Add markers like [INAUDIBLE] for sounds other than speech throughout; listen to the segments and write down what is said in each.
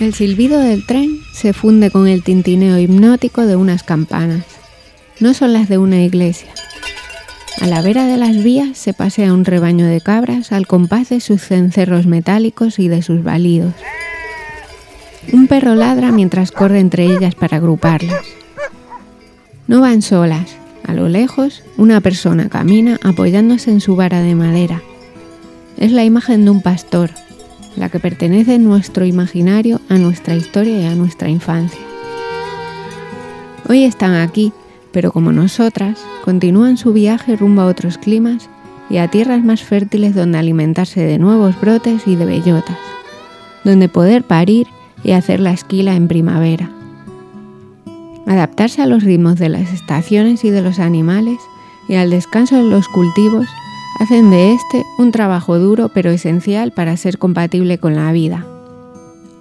El silbido del tren se funde con el tintineo hipnótico de unas campanas. No son las de una iglesia. A la vera de las vías se pasea un rebaño de cabras al compás de sus cencerros metálicos y de sus balidos. Un perro ladra mientras corre entre ellas para agruparlas. No van solas. A lo lejos, una persona camina apoyándose en su vara de madera. Es la imagen de un pastor, la que pertenece en nuestro imaginario a nuestra historia y a nuestra infancia. Hoy están aquí, pero como nosotras, continúan su viaje rumbo a otros climas y a tierras más fértiles donde alimentarse de nuevos brotes y de bellotas, donde poder parir y hacer la esquila en primavera. Adaptarse a los ritmos de las estaciones y de los animales y al descanso de los cultivos hacen de este un trabajo duro pero esencial para ser compatible con la vida.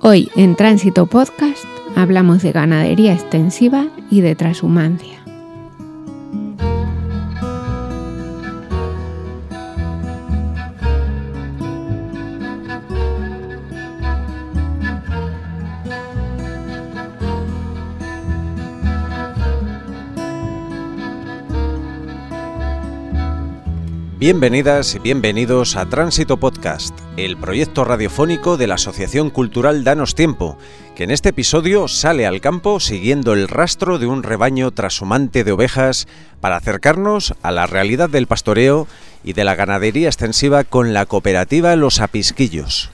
Hoy en Tránsito Podcast hablamos de ganadería extensiva y de transhumancia. Bienvenidas y bienvenidos a Tránsito Podcast, el proyecto radiofónico de la Asociación Cultural Danos Tiempo, que en este episodio sale al campo siguiendo el rastro de un rebaño trashumante de ovejas para acercarnos a la realidad del pastoreo y de la ganadería extensiva con la cooperativa Los Apisquillos.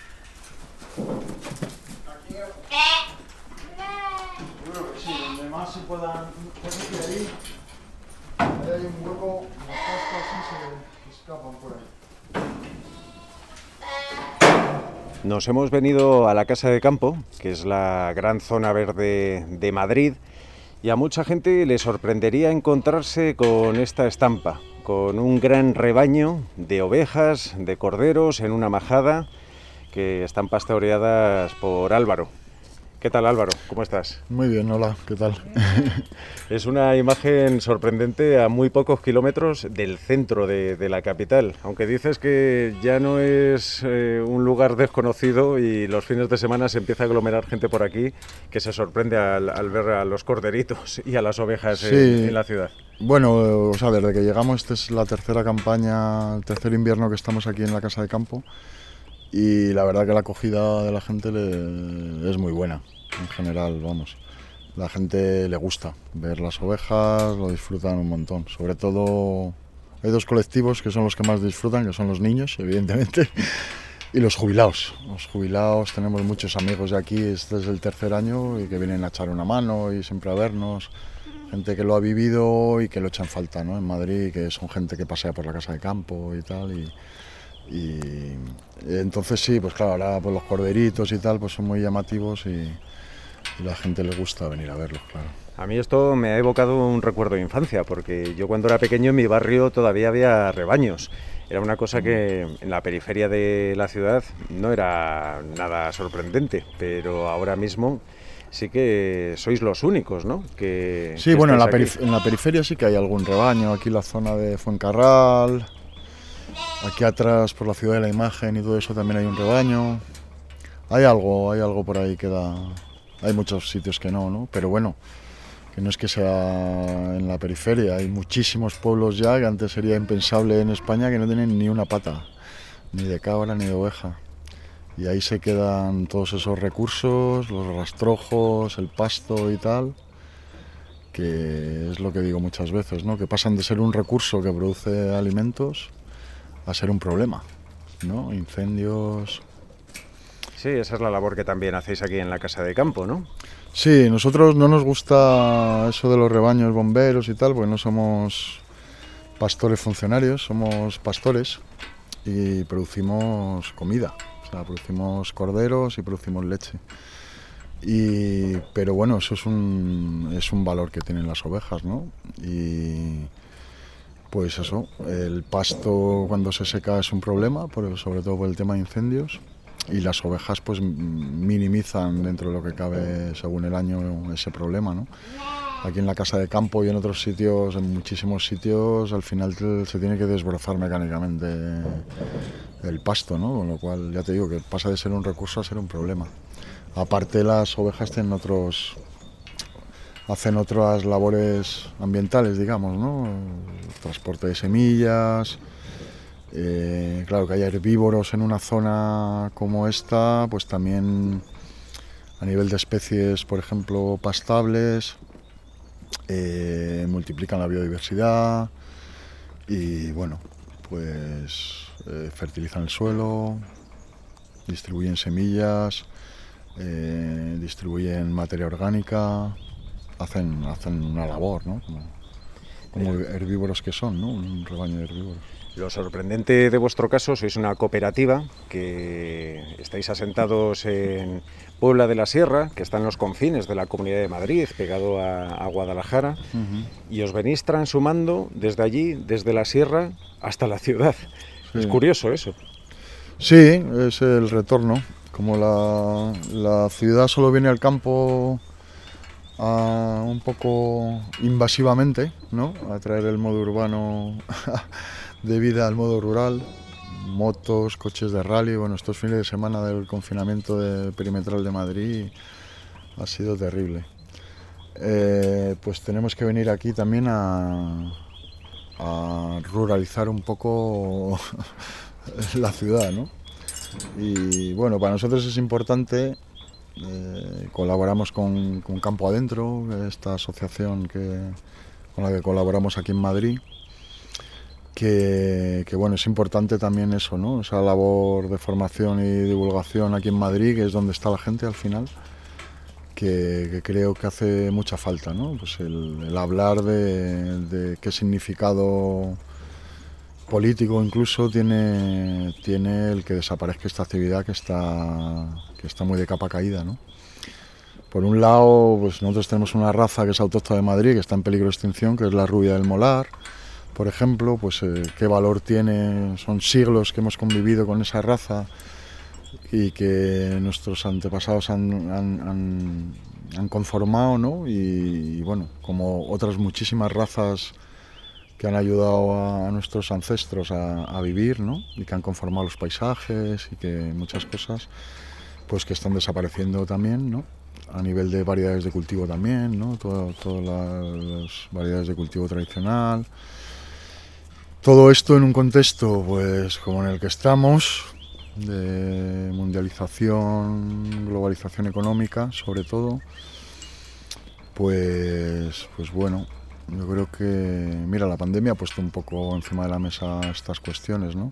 Nos hemos venido a la Casa de Campo, que es la gran zona verde de Madrid, y a mucha gente le sorprendería encontrarse con esta estampa, con un gran rebaño de ovejas, de corderos en una majada que están pastoreadas por Álvaro. ¿Qué tal Álvaro? ¿Cómo estás? Muy bien, hola, ¿qué tal? [LAUGHS] es una imagen sorprendente a muy pocos kilómetros del centro de, la capital, aunque dices que ya no es eh, un lugar desconocido y los fines de semana se empieza a aglomerar gente por aquí que se sorprende al, ver a los corderitos y a las ovejas en, la ciudad. Bueno, o sea, desde que llegamos, esta es la tercera campaña, el tercer invierno que estamos aquí en la Casa de Campo y la verdad que la acogida de la gente es muy buena, en general, vamos. La gente le gusta ver las ovejas, lo disfrutan un montón. Sobre todo hay dos colectivos que son los que más disfrutan, que son los niños, evidentemente, [LAUGHS] y los jubilados. Los jubilados, tenemos muchos amigos de aquí, este es el tercer año, y que vienen a echar una mano y siempre a vernos. Gente que lo ha vivido y que lo echan falta ¿no? en Madrid, que son gente que pasea por la casa de campo y tal. Y, y entonces sí, pues claro, ahora pues los corderitos y tal pues son muy llamativos y, la gente le gusta venir a verlos, claro. A mí esto me ha evocado un recuerdo de infancia, porque yo cuando era pequeño en mi barrio todavía había rebaños. Era una cosa que en la periferia de la ciudad no era nada sorprendente, pero ahora mismo sí que sois los únicos, ¿no? Que, sí, bueno, en la, en la, periferia sí que hay algún rebaño, aquí la zona de Fuencarral, Aquí atrás, por la ciudad de la imagen y todo eso, también hay un rebaño. Hay algo, hay algo por ahí que da. Hay muchos sitios que no, ¿no? Pero bueno, que no es que sea en la periferia. Hay muchísimos pueblos ya que antes sería impensable en España que no tienen ni una pata, ni de cabra ni de oveja. Y ahí se quedan todos esos recursos, los rastrojos, el pasto y tal, que es lo que digo muchas veces, ¿no? Que pasan de ser un recurso que produce alimentos a ser un problema, ¿no? Incendios. Sí, esa es la labor que también hacéis aquí en la Casa de Campo, ¿no? Sí, nosotros no nos gusta eso de los rebaños bomberos y tal, porque no somos pastores funcionarios, somos pastores y producimos comida, o sea, producimos corderos y producimos leche. Y, pero bueno, eso es un, es un valor que tienen las ovejas, ¿no? Y, pues eso, el pasto cuando se seca es un problema, sobre todo por el tema de incendios, y las ovejas pues minimizan dentro de lo que cabe según el año ese problema, ¿no? Aquí en la casa de campo y en otros sitios, en muchísimos sitios, al final se tiene que desbrozar mecánicamente el pasto, ¿no? Con lo cual ya te digo que pasa de ser un recurso a ser un problema. Aparte las ovejas tienen otros hacen otras labores ambientales, digamos, ¿no? Transporte de semillas, eh, claro que haya herbívoros en una zona como esta, pues también a nivel de especies, por ejemplo, pastables, eh, multiplican la biodiversidad y bueno, pues eh, fertilizan el suelo, distribuyen semillas, distribuyen materia orgánica, hacen, hacen una labor, ¿no? Como, herbívoros que son, ¿no? Un rebaño de herbívoros. Lo sorprendente de vuestro caso, sois una cooperativa que estáis asentados en Puebla de la Sierra, que está en los confines de la Comunidad de Madrid, pegado a, Guadalajara, y os venís transumando desde allí, desde la Sierra, hasta la ciudad. Es curioso eso. Sí, es el retorno. Como la, la ciudad solo viene al campo un poco invasivamente, ¿no? a traer el modo urbano [LAUGHS] de vida al modo rural, motos, coches de rally. Bueno, estos fines de semana del confinamiento de perimetral de Madrid ha sido terrible. Eh, pues tenemos que venir aquí también a, a ruralizar un poco [LAUGHS] la ciudad, ¿no? Y bueno, para nosotros es importante eh, colaboramos con, Campo Adentro, esta asociación que, con la que colaboramos aquí en Madrid. Que, bueno, es importante también eso, ¿no? Esa labor de formación y divulgación aquí en Madrid, que es donde está la gente al final, que, creo que hace mucha falta, ¿no? Pues el, hablar de, qué significado político incluso tiene, tiene el que desaparezca esta actividad que está, que está muy de capa caída. ¿no? Por un lado, pues nosotros tenemos una raza que es autóctona de Madrid, que está en peligro de extinción, que es la rubia del molar. Por ejemplo, pues eh, qué valor tiene, son siglos que hemos convivido con esa raza y que nuestros antepasados han, han, conformado, ¿no? Y, bueno, como otras muchísimas razas que han ayudado a, nuestros ancestros a, vivir, ¿no? Y que han conformado los paisajes y que muchas cosas, pues que están desapareciendo también, ¿no? A nivel de variedades de cultivo también, ¿no? Todas las variedades de cultivo tradicional. Todo esto en un contexto, pues, como en el que estamos, de mundialización, globalización económica, sobre todo, pues, pues bueno, yo creo que, mira, la pandemia ha puesto un poco encima de la mesa estas cuestiones, ¿no?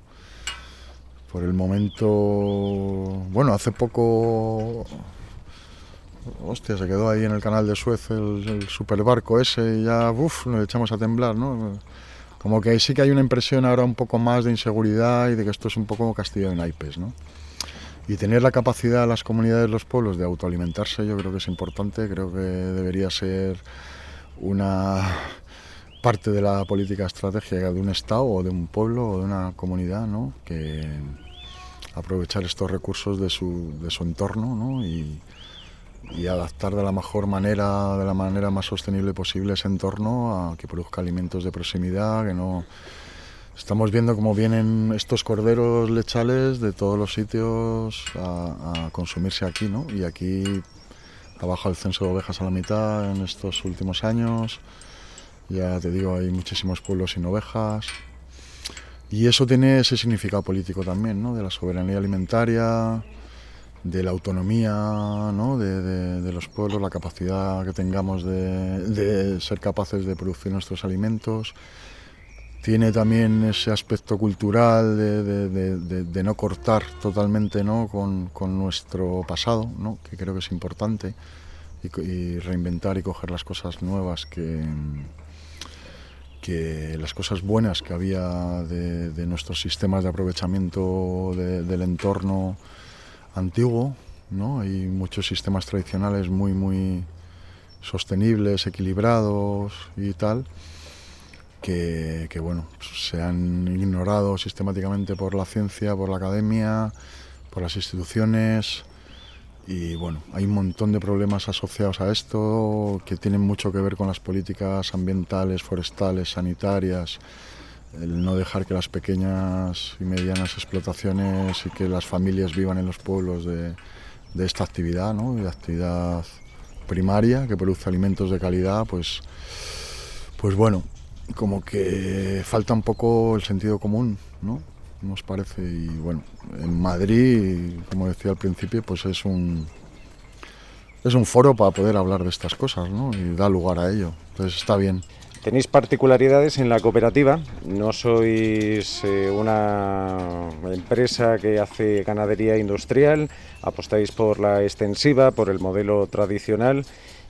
Por el momento, bueno, hace poco, hostia, se quedó ahí en el canal de Suez el, superbarco ese y ya, uff, nos echamos a temblar, ¿no? Como que sí que hay una impresión ahora un poco más de inseguridad y de que esto es un poco castillo de naipes, ¿no? Y tener la capacidad de las comunidades, los pueblos, de autoalimentarse, yo creo que es importante, creo que debería ser una parte de la política estratégica de un Estado o de un pueblo o de una comunidad, ¿no? que aprovechar estos recursos de su, de su entorno ¿no? y, y, adaptar de la mejor manera, de la manera más sostenible posible ese entorno a que produzca alimentos de proximidad, que no... Estamos viendo cómo vienen estos corderos lechales de todos los sitios a, a consumirse aquí, ¿no? Y aquí ha bajado el censo de ovejas a la mitad en estos últimos años. Ya te digo, hay muchísimos pueblos sin ovejas. Y eso tiene ese significado político también, ¿no? de la soberanía alimentaria, de la autonomía ¿no? de, los pueblos, la capacidad que tengamos de, ser capaces de producir nuestros alimentos. Tiene también ese aspecto cultural de, no cortar totalmente ¿no? Con, con, nuestro pasado, ¿no? que creo que es importante, y, reinventar y coger las cosas nuevas que, que las cosas buenas que había de, nuestros sistemas de aprovechamiento del entorno antiguo. ¿no? Hay muchos sistemas tradicionales muy, muy sostenibles, equilibrados y tal que, bueno, se han ignorado sistemáticamente por la ciencia, por la academia, por las instituciones. Y bueno, hay un montón de problemas asociados a esto que tienen mucho que ver con las políticas ambientales, forestales, sanitarias, el no dejar que las pequeñas y medianas explotaciones y que las familias vivan en los pueblos de, esta actividad, ¿no? de actividad primaria que produce alimentos de calidad, pues, pues bueno, como que falta un poco el sentido común, ¿no? Nos parece, y bueno, en Madrid, como decía al principio, pues es un, es un foro para poder hablar de estas cosas, ¿no? Y da lugar a ello, entonces está bien. Tenéis particularidades en la cooperativa, no sois eh, una empresa que hace ganadería industrial, apostáis por la extensiva, por el modelo tradicional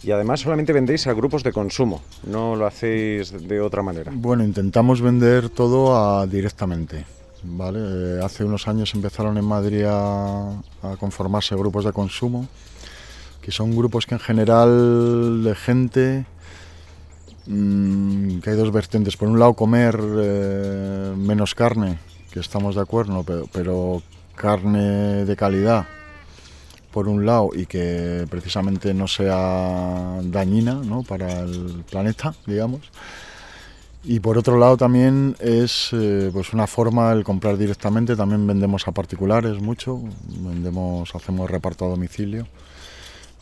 y además solamente vendéis a grupos de consumo, no lo hacéis de otra manera. Bueno, intentamos vender todo directamente. ¿vale? Eh, hace unos años empezaron en Madrid a, conformarse grupos de consumo, que son grupos que en general de gente Mm, que hay dos vertientes. Por un lado, comer eh, menos carne, que estamos de acuerdo, pero, carne de calidad, por un lado, y que precisamente no sea dañina para el planeta, digamos. Y por otro lado también es eh, pues una forma el comprar directamente, también vendemos a particulares mucho, vendemos, hacemos reparto a domicilio.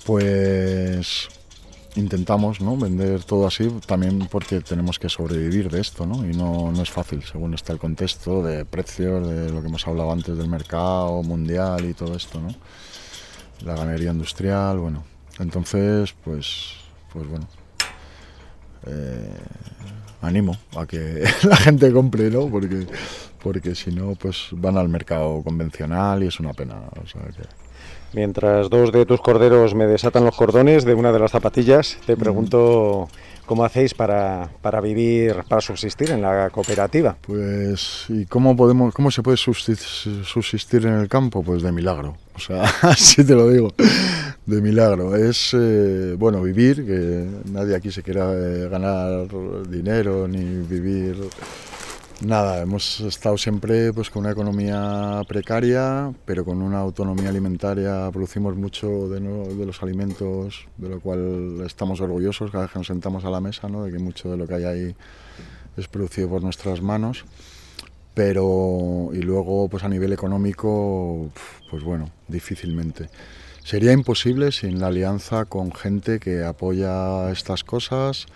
Pues intentamos ¿no? vender todo así también porque tenemos que sobrevivir de esto ¿no? y no, no, es fácil según está el contexto de precios, de lo que hemos hablado antes del mercado mundial y todo esto, ¿no? La ganadería industrial, bueno, entonces pues, pues bueno, eh, animo a que [LAUGHS] la gente compre, ¿no? porque, porque si no pues van al mercado convencional y es una pena. O sea, que, Mientras dos de tus corderos me desatan los cordones de una de las zapatillas, te pregunto cómo hacéis para, para vivir, para subsistir en la cooperativa. Pues, ¿y cómo, podemos, cómo se puede subsistir en el campo? Pues de milagro. O sea, [LAUGHS] así te lo digo, de milagro. Es, eh, bueno, vivir, que nadie aquí se quiera eh, ganar dinero ni vivir Nada, hemos estado siempre pues, con una economía precaria, pero con una autonomía alimentaria. Producimos mucho de, los alimentos, de lo cual estamos orgullosos cada vez que nos sentamos a la mesa, ¿no? de que mucho de lo que hay ahí es producido por nuestras manos. Pero, y luego, pues a nivel económico, pues bueno, difícilmente. Sería imposible sin la alianza con gente que apoya estas cosas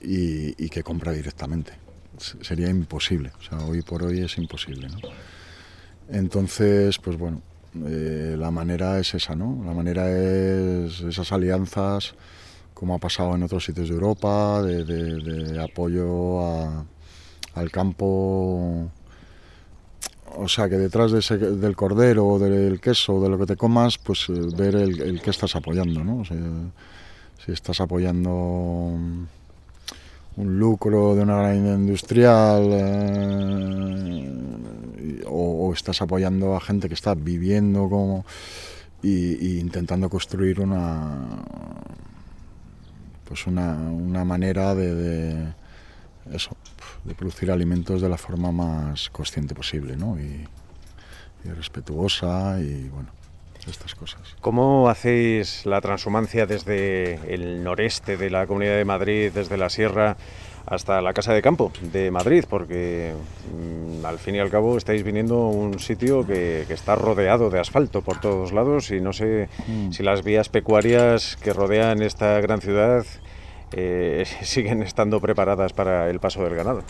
y que compra directamente sería imposible. Hoy por hoy es imposible. Entonces, pues bueno, eh, la manera es esa, ¿no? La manera es esas alianzas, como ha pasado en otros sitios de Europa, de, apoyo al campo. O sea, que detrás de ese, del cordero, del queso, de lo que te comas, pues eh, ver el, que estás apoyando, ¿no? Si estás apoyando un lucro de una gran industrial eh, o, estás apoyando a gente que está viviendo como y, intentando construir una pues una, una manera de, eso de producir alimentos de la forma más consciente posible ¿no? y, y respetuosa y bueno estas cosas. ¿Cómo hacéis la transhumancia desde el noreste de la Comunidad de Madrid, desde la sierra, hasta la Casa de Campo de Madrid? Porque mm, al fin y al cabo estáis viniendo a un sitio que, está rodeado de asfalto por todos lados y no sé mm. si las vías pecuarias que rodean esta gran ciudad eh, [LAUGHS] siguen estando preparadas para el paso del ganado.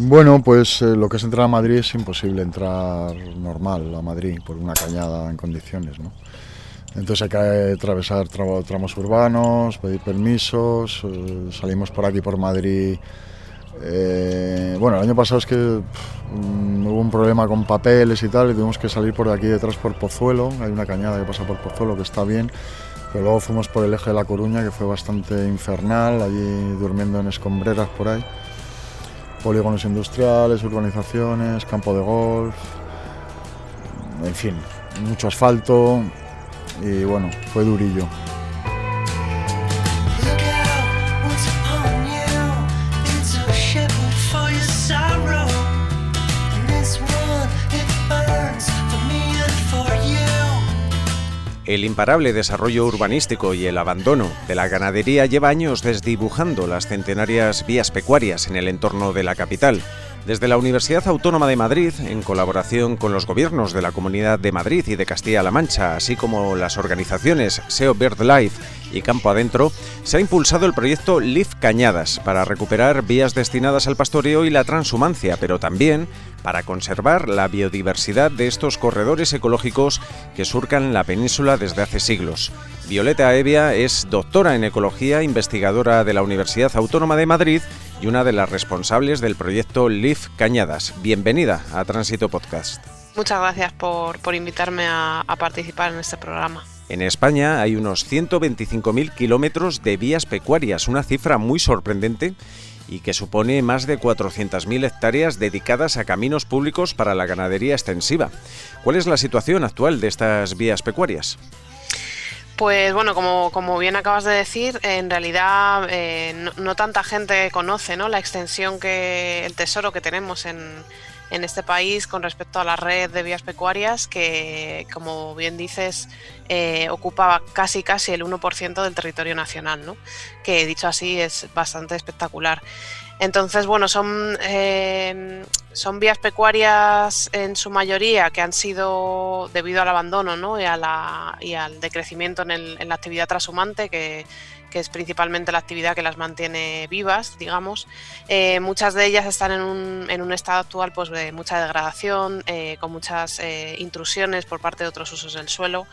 Bueno, pues eh, lo que es entrar a Madrid es imposible entrar normal a Madrid por una cañada en condiciones, ¿no? Entonces hay que atravesar tramos urbanos, pedir permisos, eh, salimos por aquí por Madrid. Eh, bueno, el año pasado es que hubo un problema con papeles y tal y tuvimos que salir por aquí detrás por Pozuelo, hay una cañada que pasa por Pozuelo que está bien, pero luego fuimos por el eje de La Coruña que fue bastante infernal, allí durmiendo en escombreras por ahí polígonos industriales, urbanizaciones, campo de golf, en fin, mucho asfalto y bueno, fue durillo. El imparable desarrollo urbanístico y el abandono de la ganadería lleva años desdibujando las centenarias vías pecuarias en el entorno de la capital, Desde la Universidad Autónoma de Madrid, en colaboración con los gobiernos de la Comunidad de Madrid y de Castilla-La Mancha, así como las organizaciones SEO BirdLife y Campo Adentro, se ha impulsado el proyecto Live Cañadas para recuperar vías destinadas al pastoreo y la transhumancia, pero también para conservar la biodiversidad de estos corredores ecológicos que surcan la península desde hace siglos. Violeta Evia es doctora en ecología, investigadora de la Universidad Autónoma de Madrid y una de las responsables del proyecto LIF Cañadas. Bienvenida a Tránsito Podcast. Muchas gracias por, invitarme a, participar en este programa. En España hay unos 125.000 kilómetros de vías pecuarias, una cifra muy sorprendente y que supone más de 400.000 hectáreas dedicadas a caminos públicos para la ganadería extensiva. ¿Cuál es la situación actual de estas vías pecuarias? Pues bueno, como, como, bien acabas de decir, en realidad eh, no, tanta gente conoce ¿no? la extensión que el tesoro que tenemos en, en, este país con respecto a la red de vías pecuarias, que como bien dices, eh, ocupa casi casi el 1% del territorio nacional, ¿no? que dicho así es bastante espectacular. Entonces, bueno, son, eh, son vías pecuarias en su mayoría que han sido debido al abandono ¿no? y, a la, y al decrecimiento en, el, en la actividad trashumante que, que es principalmente la actividad que las mantiene vivas, digamos. Eh, muchas de ellas están en un, en un, estado actual pues, de mucha degradación, eh, con muchas intrusiones por parte de otros usos del suelo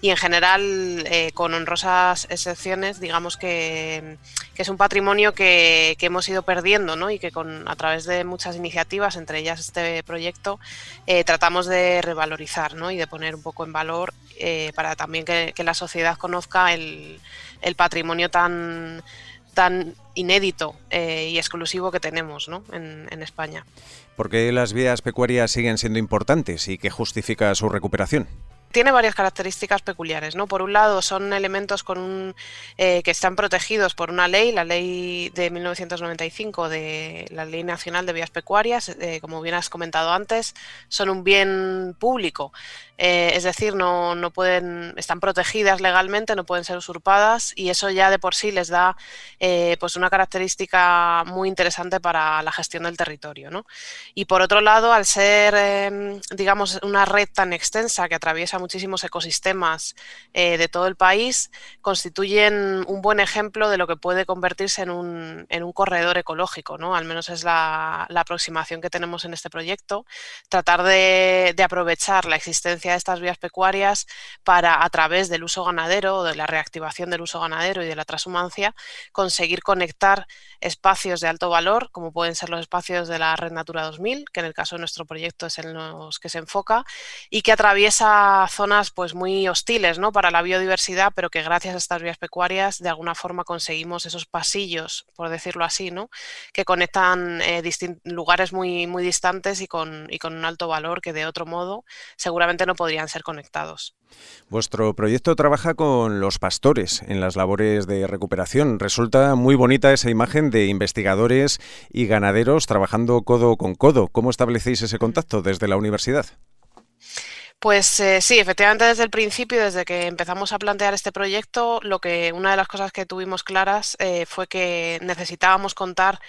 y en general, eh, con honrosas excepciones, digamos que, es un patrimonio que, hemos ido perdiendo ¿no? y que con, a través de muchas iniciativas, entre ellas este proyecto, eh, tratamos de revalorizar ¿no? y de poner un poco en valor eh, para también que, la sociedad conozca el, patrimonio tan tan inédito y exclusivo que tenemos ¿no? en, en España. ¿Por qué las vías pecuarias siguen siendo importantes y qué justifica su recuperación? Tiene varias características peculiares, ¿no? Por un lado, son elementos con eh, que están protegidos por una ley, la ley de 1995 de la Ley Nacional de Vías Pecuarias, eh, como bien has comentado antes, son un bien público. Eh, es decir, no, no, pueden, están protegidas legalmente, no pueden ser usurpadas y eso ya de por sí les da pues una característica muy interesante para la gestión del territorio. ¿no? Y por otro lado, al ser, em, digamos, una red tan extensa que atraviesa muchísimos ecosistemas eh, de todo el país, constituyen un buen ejemplo de lo que puede convertirse en un, en un corredor ecológico, ¿no? Al menos es la, aproximación que tenemos en este proyecto. Tratar de, aprovechar la existencia de estas vías pecuarias para, a través del uso ganadero, de la reactivación del uso ganadero y de la transhumancia, conseguir conectar espacios de alto valor, como pueden ser los espacios de la Red Natura 2000, que en el caso de nuestro proyecto es en los que se enfoca, y que atraviesa zonas pues muy hostiles ¿no? para la biodiversidad, pero que gracias a estas vías pecuarias de alguna forma conseguimos esos pasillos, por decirlo así, ¿no? que conectan eh, lugares muy, muy distantes y con, y con un alto valor que de otro modo seguramente no podrían ser conectados. Vuestro proyecto trabaja con los pastores en las labores de recuperación. Resulta muy bonita esa imagen de investigadores y ganaderos trabajando codo con codo. ¿Cómo establecéis ese contacto desde la universidad? Pues eh, sí, efectivamente desde el principio, desde que empezamos a plantear este proyecto, lo que una de las cosas que tuvimos claras eh, fue que necesitábamos contar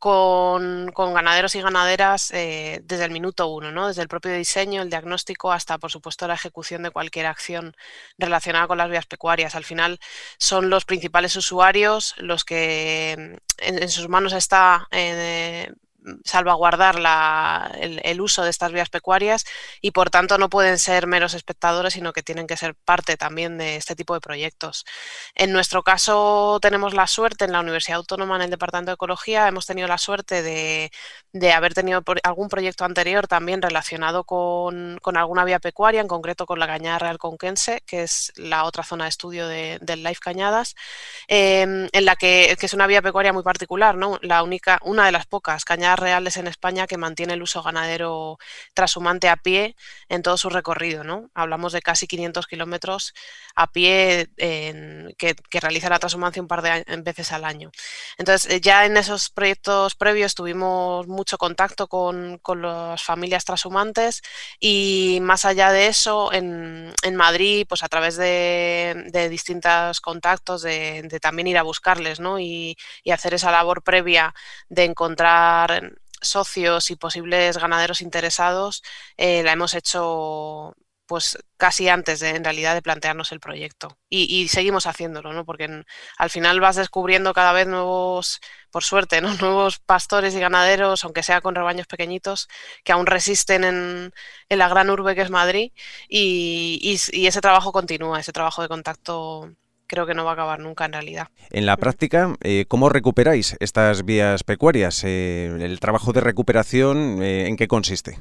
con, ganaderos y ganaderas eh, desde el minuto uno, ¿no? desde el propio diseño, el diagnóstico, hasta por supuesto la ejecución de cualquier acción relacionada con las vías pecuarias. Al final son los principales usuarios los que en, sus manos está salvaguardar el, uso de estas vías pecuarias y por tanto no pueden ser meros espectadores, sino que tienen que ser parte también de este tipo de proyectos. En nuestro caso tenemos la suerte en la Universidad Autónoma en el Departamento de Ecología, hemos tenido la suerte de, haber tenido algún proyecto anterior también relacionado con, alguna vía pecuaria, en concreto con la Cañada Real Conquense, que es la otra zona de estudio del Life Cañadas, em, en la que, que, es una vía pecuaria muy particular, ¿no? la única, una de las pocas cañadas reales en España que mantiene el uso ganadero trashumante a pie en todo su recorrido. ¿no? Hablamos de casi 500 kilómetros a pie que, realiza la transhumancia un par de veces al año. Entonces, eh, ya en esos proyectos previos tuvimos mucho contacto con, las familias transhumantes y más allá de eso, en, Madrid, pues a través de, distintos contactos, de, también ir a buscarles ¿no? y, y hacer esa labor previa de encontrar socios y posibles ganaderos interesados eh, la hemos hecho pues casi antes de en realidad de plantearnos el proyecto y, seguimos haciéndolo, ¿no? Porque al final vas descubriendo cada vez nuevos, por suerte, ¿no? [LAUGHS] nuevos pastores y ganaderos, aunque sea con rebaños pequeñitos, que aún resisten en, la gran urbe que es Madrid y, ese trabajo continúa, ese trabajo de contacto creo que no va a acabar nunca en realidad. En la práctica, eh, ¿cómo recuperáis estas vías pecuarias? Eh, ¿El trabajo de recuperación eh, en qué consiste?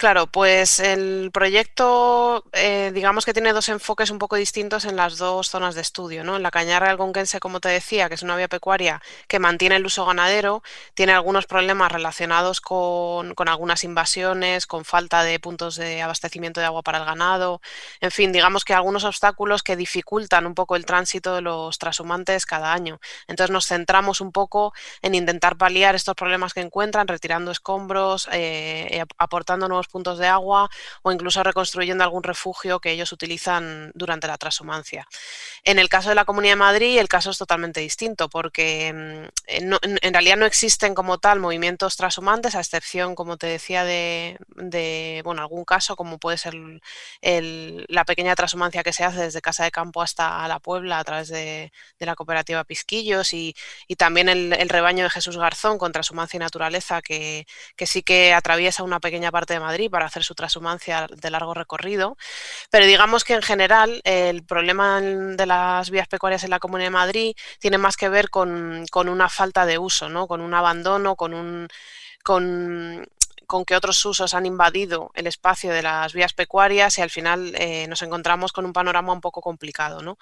Claro, pues el proyecto, eh, digamos que tiene dos enfoques un poco distintos en las dos zonas de estudio, ¿no? En la Cañarra Algonquense, como te decía, que es una vía pecuaria que mantiene el uso ganadero, tiene algunos problemas relacionados con, algunas invasiones, con falta de puntos de abastecimiento de agua para el ganado, en fin, digamos que algunos obstáculos que dificultan un poco el tránsito de los transhumantes cada año. Entonces nos centramos un poco en intentar paliar estos problemas que encuentran, retirando escombros, eh, aportando nuevos puntos de agua o incluso reconstruyendo algún refugio que ellos utilizan durante la transhumancia. En el caso de la Comunidad de Madrid, el caso es totalmente distinto porque mm, en, realidad no existen como tal movimientos transhumantes, a excepción, como te decía, de, bueno, algún caso como puede ser la pequeña transhumancia que se hace desde Casa de Campo hasta la Puebla a través de, la cooperativa Pisquillos y, también el, rebaño de Jesús Garzón con transhumancia y naturaleza que sí que atraviesa una pequeña parte de Madrid para hacer su transhumancia de largo recorrido, pero digamos que en general el problema de las vías pecuarias en la Comunidad de Madrid tiene más que ver con, una falta de uso, ¿no? con un abandono, con un... Con, con que otros usos han invadido el espacio de las vías pecuarias y al final eh, nos encontramos con un panorama un poco complicado. ¿no?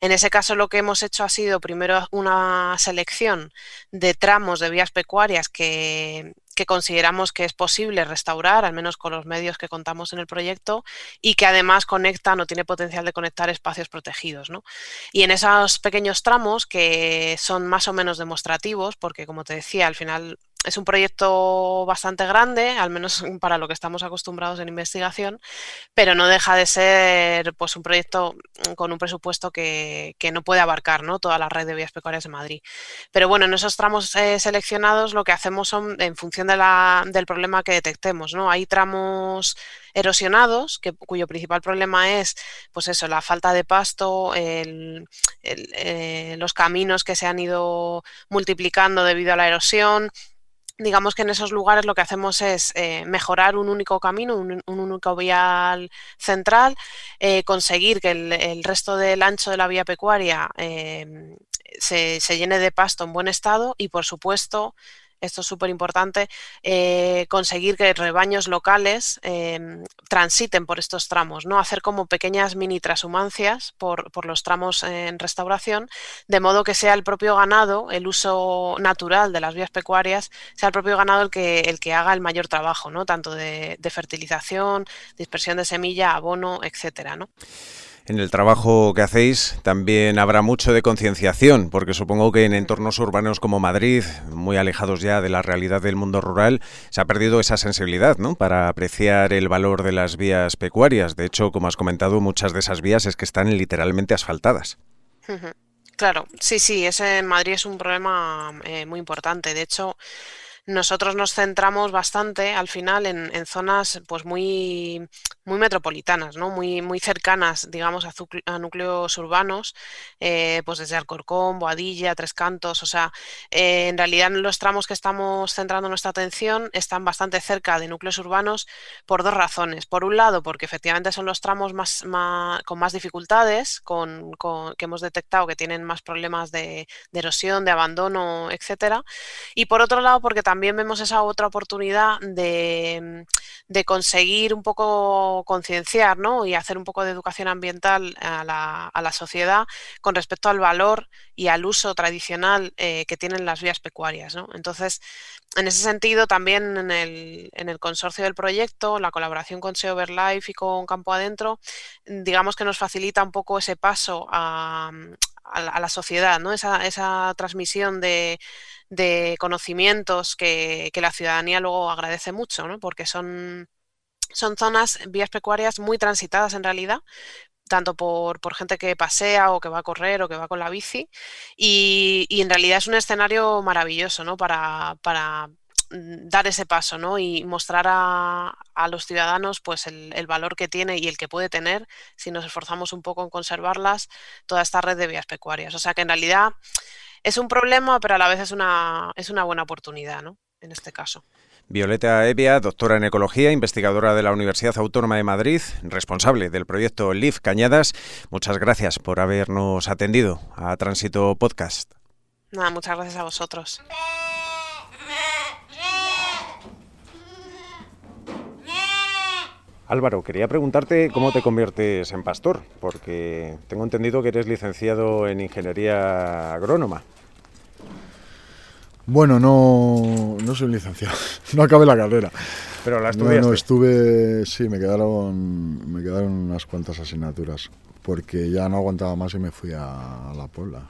En ese caso lo que hemos hecho ha sido primero una selección de tramos de vías pecuarias que, que consideramos que es posible restaurar, al menos con los medios que contamos en el proyecto, y que además conectan o tiene potencial de conectar espacios protegidos. ¿no? Y en esos pequeños tramos que son más o menos demostrativos, porque como te decía, al final es un proyecto bastante grande, al menos [LAUGHS] para lo que estamos acostumbrados en investigación, pero no deja de ser pues, un proyecto con un presupuesto que, no puede abarcar ¿no? toda la red de vías pecuarias de Madrid. Pero bueno, en esos tramos eh, seleccionados lo que hacemos son en función del problema que detectemos. ¿no? Hay tramos erosionados, que, cuyo principal problema es pues eso, la falta de pasto, eh, los caminos que se han ido multiplicando debido a la erosión, digamos que en esos lugares lo que hacemos es eh, mejorar un único camino, un, único vial central, eh, conseguir que el, resto del ancho de la vía pecuaria em, se, llene de pasto en buen estado y, por supuesto, esto es súper importante, eh, conseguir que rebaños locales em, transiten por estos tramos, ¿no? Hacer como pequeñas mini transhumancias por, por, los tramos en restauración, de modo que sea el propio ganado, el uso natural de las vías pecuarias, sea el propio ganado el que, el que haga el mayor trabajo, ¿no? Tanto de, de fertilización, dispersión de semilla, abono, etcétera, ¿no? En el trabajo que hacéis también habrá mucho de concienciación, porque supongo que en entornos urbanos como Madrid, muy alejados ya de la realidad del mundo rural, se ha perdido esa sensibilidad ¿no? para apreciar el valor de las vías pecuarias. De hecho, como has comentado, muchas de esas vías es que están literalmente asfaltadas. Claro, sí, sí, ese en Madrid es un problema eh, muy importante. De hecho, nosotros nos centramos bastante al final en, zonas pues muy, muy metropolitanas, ¿no? muy, muy cercanas, digamos, a, núcleos urbanos, eh, pues desde Alcorcón, Boadilla, Tres Cantos, o sea, eh, en realidad los tramos que estamos centrando nuestra atención están bastante cerca de núcleos urbanos por dos razones. Por un lado, porque efectivamente son los tramos más, con más dificultades, con, que hemos detectado que tienen más problemas de, de erosión, de abandono, etcétera. Y por otro lado, porque también vemos esa otra oportunidad de, conseguir un poco concienciar ¿no? y hacer un poco de educación ambiental a la, sociedad con respecto al valor y al uso tradicional eh, que tienen las vías pecuarias. Entonces, en ese sentido, también en el, consorcio del proyecto, la colaboración con SEO Life y con Campo Adentro, digamos que nos facilita un poco ese paso a, a, la sociedad, ¿no? esa transmisión de, de conocimientos que, que, la ciudadanía luego agradece mucho, ¿no? porque son, son zonas, vías pecuarias muy transitadas en realidad, tanto por, por, gente que pasea o que va a correr o que va con la bici. Y, y en realidad es un escenario maravilloso ¿no? para, para mm, dar ese paso ¿no? y mostrar a, los ciudadanos pues el, valor que tiene y el que puede tener si nos esforzamos un poco en conservarlas toda esta red de vías pecuarias. O sea que en realidad es un problema, pero a la vez es una, es una buena oportunidad ¿no? en este caso. Violeta Evia, doctora en ecología, investigadora de la Universidad Autónoma de Madrid, responsable del proyecto LIF Cañadas. Muchas gracias por habernos atendido a Tránsito Podcast. Nada, muchas gracias a vosotros. Álvaro, quería preguntarte cómo te conviertes en pastor, porque tengo entendido que eres licenciado en ingeniería agrónoma. Bueno, no, no soy licenciado, [LAUGHS] no acabé la carrera. Pero la estudiaste. No, estuve, sí, me quedaron, me quedaron unas cuantas asignaturas, porque ya no aguantaba más y me fui a, la Puebla.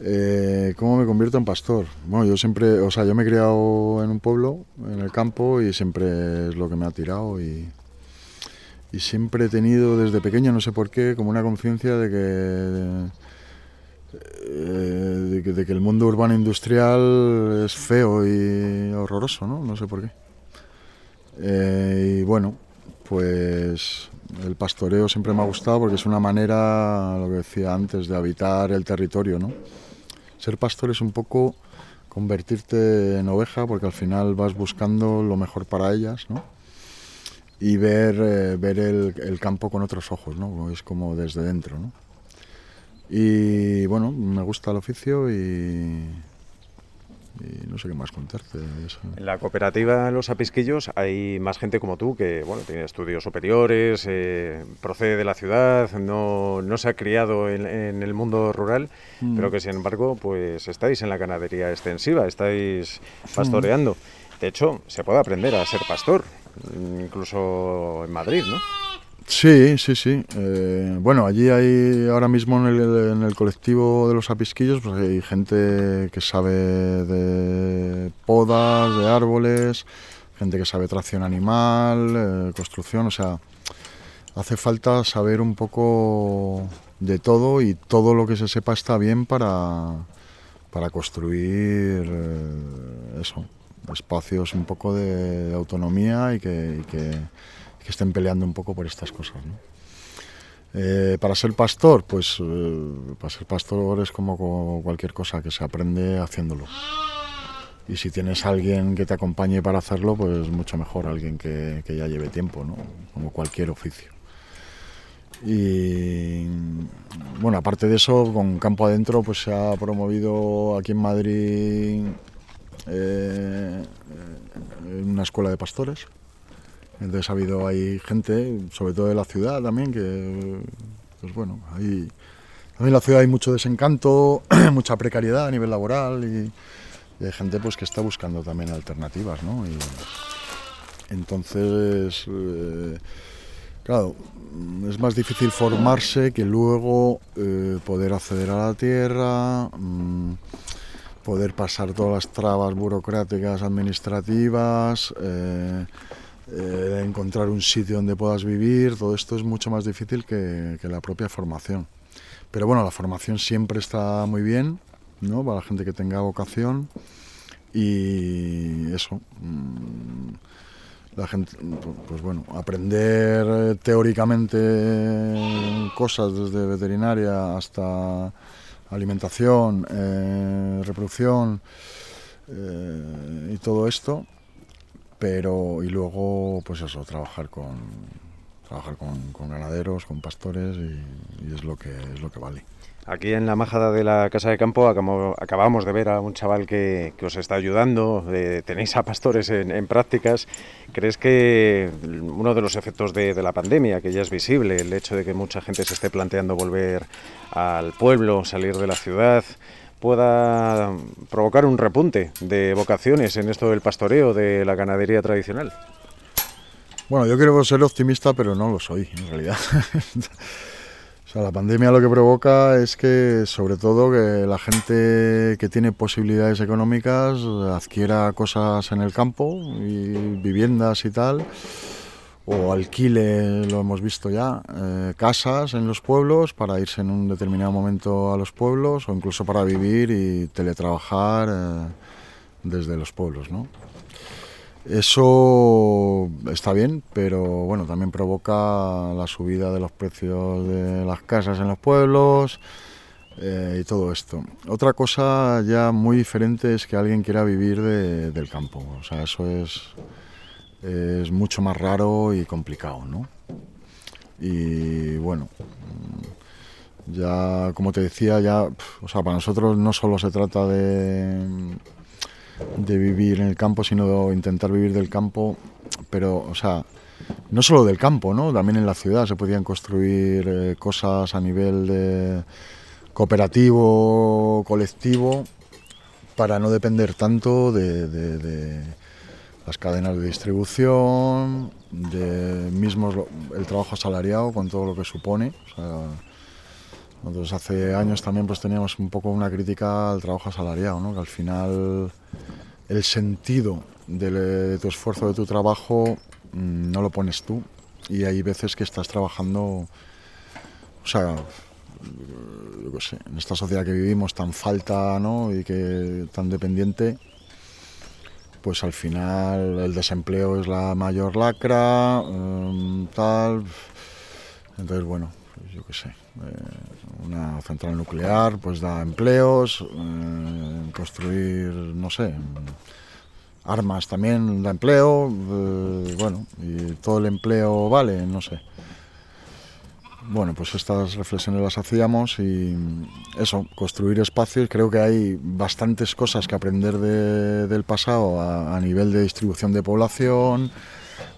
Eh, ¿Cómo me convierto en pastor? Bueno, yo siempre, o sea, yo me he criado en un pueblo, en el campo, y siempre es lo que me ha tirado y, y siempre he tenido desde pequeño, no sé por qué, como una conciencia de que, eh, de que, el mundo urbano industrial es feo y horroroso, ¿no? No sé por qué. Eh, y bueno, pues el pastoreo siempre me ha gustado porque es una manera, lo que decía antes, de habitar el territorio, ¿no? Ser pastor es un poco convertirte en oveja porque al final vas buscando lo mejor para ellas, ¿no? Y ver, eh, ver el, el, campo con otros ojos, ¿no? Es como desde dentro, ¿no? Y bueno, me gusta el oficio y, no sé qué más contarte. En la cooperativa Los Apisquillos hay más gente como tú que bueno tiene estudios superiores, eh, procede de la ciudad, no, no se ha criado en, el mundo rural, mm. pero que sin embargo pues estáis en la ganadería extensiva, estáis pastoreando. De hecho, se puede aprender a ser pastor incluso en Madrid, ¿no? Sí, sí, sí. Eh, bueno, allí hay ahora mismo en el, colectivo de los apisquillos, pues hay gente que sabe de podas, de árboles, gente que sabe tracción animal, eh, construcción, o sea, hace falta saber un poco de todo y todo lo que se sepa está bien para, para construir eh, eso, espacios un poco de, autonomía y que, estén peleando un poco por estas cosas. Eh, para ser pastor, pues eh, para ser pastor es como cualquier cosa que se aprende haciéndolo. Y si tienes alguien que te acompañe para hacerlo, pues mucho mejor, alguien que, ya lleve tiempo, como cualquier oficio. Y bueno, aparte de eso, con Campo Adentro, pues se ha promovido aquí en Madrid eh, en una escuela de pastores. Entonces ha habido ahí gente, sobre todo de la ciudad también, que, pues bueno, ahí también en la ciudad hay mucho desencanto, [CLEARS THROAT] mucha precariedad a nivel laboral y, hay gente pues que está buscando también alternativas, ¿no? Y, entonces, eh, claro, es más difícil formarse que luego eh, poder acceder a la tierra. Mm, poder pasar todas las trabas burocráticas, administrativas, eh, eh, encontrar un sitio donde puedas vivir, todo esto es mucho más difícil que, la propia formación. Pero bueno, la formación siempre está muy bien, ¿no? Para la gente que tenga vocación y eso. Mm, la gente, pues bueno, aprender teóricamente cosas desde veterinaria hasta alimentación, eh, reproducción eh, y todo esto, pero y luego pues eso, trabajar con trabajar con, ganaderos, con pastores y, es lo que es lo que vale. Aquí en la majada de la Casa de Campo acabamos de ver a un chaval que, os está ayudando, tenéis a pastores en, prácticas. ¿Crees que uno de los efectos de, la pandemia, que ya es visible, el hecho de que mucha gente se esté planteando volver al pueblo, salir de la ciudad, pueda provocar un repunte de vocaciones en esto del pastoreo, de la ganadería tradicional? Bueno, yo quiero ser optimista, pero no lo soy, en realidad. [LAUGHS] la pandemia lo que provoca es que, sobre todo, que la gente que tiene posibilidades económicas adquiera cosas en el campo y viviendas y tal, o alquile, lo hemos visto ya, eh, casas en los pueblos para irse en un determinado momento a los pueblos o incluso para vivir y teletrabajar eh, desde los pueblos, ¿no? Eso está bien, pero bueno, también provoca la subida de los precios de las casas en los pueblos eh, y todo esto. Otra cosa ya muy diferente es que alguien quiera vivir del campo. O sea, eso es, es mucho más raro y complicado, ¿no? Y bueno, ya como te decía, ya, o sea, para nosotros no solo se trata de de vivir en el campo, sino de intentar vivir del campo, pero, o sea, no solo del campo, ¿no? También en la ciudad se podían construir eh, cosas a nivel cooperativo, colectivo, para no depender tanto de, las cadenas de distribución, de mismo el trabajo asalariado con todo lo que supone. nosotros hace años también pues teníamos un poco una crítica al trabajo asalariado, ¿no? que al final el sentido de, tu esfuerzo, de tu trabajo, mm, no lo pones tú. Y hay veces que estás trabajando, o sea, yo sé, en esta sociedad que vivimos tan falta ¿no? y que tan dependiente, pues al final el desempleo es la mayor lacra, mm, tal. Entonces, bueno, pues yo qué sé, eh, una central nuclear pues da empleos, eh, construir, no sé, armas también da empleo, eh, bueno, y todo el empleo vale, no sé. Bueno, pues estas reflexiones las hacíamos y eso, construir espacios, creo que hay bastantes cosas que aprender del pasado a nivel de distribución de población,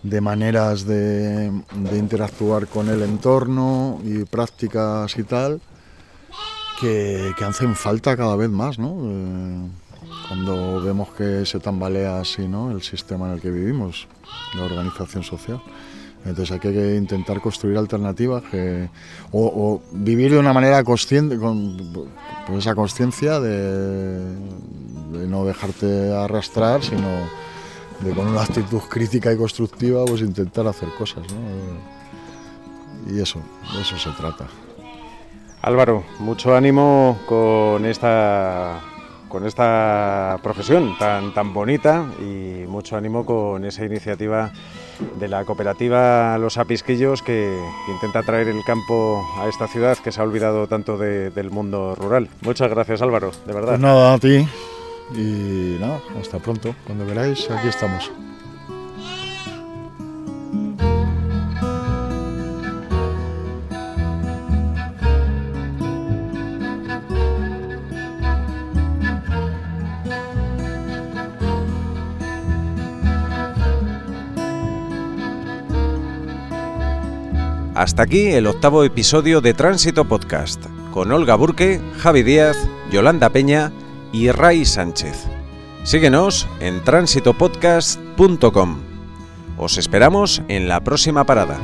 de maneras de, interactuar con el entorno y prácticas y tal, que, hacen falta cada vez más, ¿no? Eh, cuando vemos que se tambalea así, ¿no? El sistema en el que vivimos, la organización social. Entonces hay que intentar construir alternativas o, vivir de una manera consciente, con, esa conciencia de, de no dejarte arrastrar, sino de con una actitud crítica y constructiva, pues intentar hacer cosas, ¿no? Y eso, de eso se trata. Álvaro, mucho ánimo con esta con esta profesión tan, tan bonita y mucho ánimo con esa iniciativa de la cooperativa Los Apisquillos que, intenta traer el campo a esta ciudad que se ha olvidado tanto del mundo rural. Muchas gracias Álvaro, de verdad. Pues nada, a ti. Y nada, hasta pronto. Cuando queráis, aquí estamos. Hasta aquí el octavo episodio de Tránsito Podcast, con Olga Burque, Javi Díaz, Yolanda Peña y Ray Sánchez. Síguenos en transitopodcast.com. Os esperamos en la próxima parada.